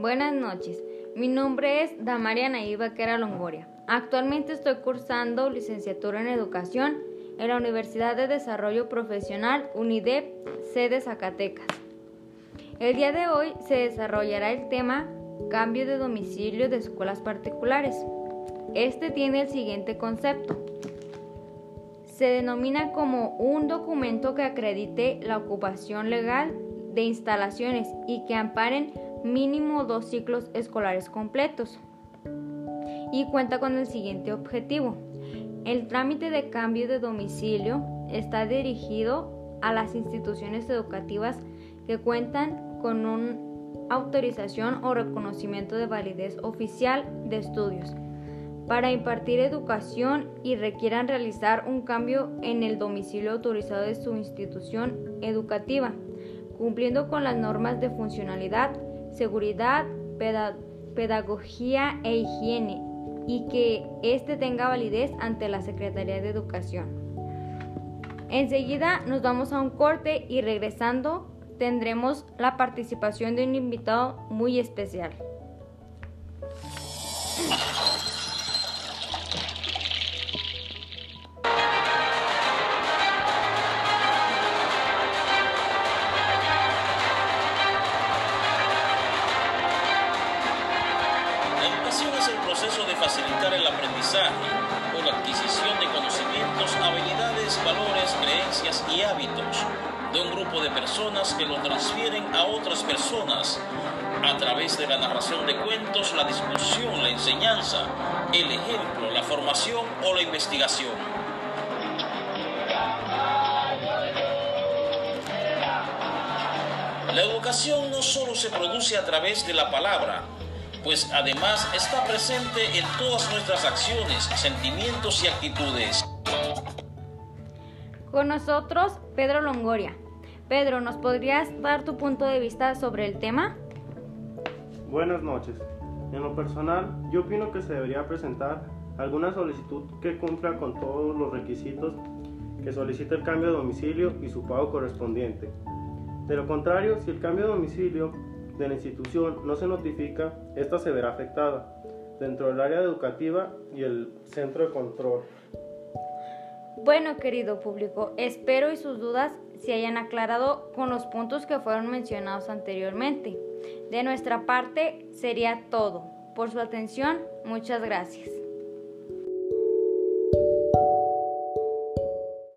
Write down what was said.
Buenas noches. Mi nombre es Damaria Naiva Vaquera Longoria. Actualmente estoy cursando licenciatura en Educación en la Universidad de Desarrollo Profesional UNIDEP, sede Zacatecas. El día de hoy se desarrollará el tema Cambio de domicilio de escuelas particulares. Este tiene el siguiente concepto se denomina como un documento que acredite la ocupación legal de instalaciones y que amparen mínimo dos ciclos escolares completos. Y cuenta con el siguiente objetivo. El trámite de cambio de domicilio está dirigido a las instituciones educativas que cuentan con una autorización o reconocimiento de validez oficial de estudios para impartir educación y requieran realizar un cambio en el domicilio autorizado de su institución educativa, cumpliendo con las normas de funcionalidad, seguridad, pedagogía e higiene y que éste tenga validez ante la Secretaría de Educación. Enseguida nos vamos a un corte y regresando tendremos la participación de un invitado muy especial. O la adquisición de conocimientos, habilidades, valores, creencias y hábitos de un grupo de personas que lo transfieren a otras personas a través de la narración de cuentos, la discusión, la enseñanza, el ejemplo, la formación o la investigación. La educación no solo se produce a través de la palabra, pues además está presente en todas nuestras acciones, sentimientos y actitudes. Con nosotros, Pedro Longoria. Pedro, ¿nos podrías dar tu punto de vista sobre el tema? Buenas noches. En lo personal, yo opino que se debería presentar alguna solicitud que cumpla con todos los requisitos que solicita el cambio de domicilio y su pago correspondiente. De lo contrario, si el cambio de domicilio de la institución no se notifica, esta se verá afectada dentro del área educativa y el centro de control. Bueno, querido público, espero y sus dudas se hayan aclarado con los puntos que fueron mencionados anteriormente. De nuestra parte sería todo. Por su atención, muchas gracias.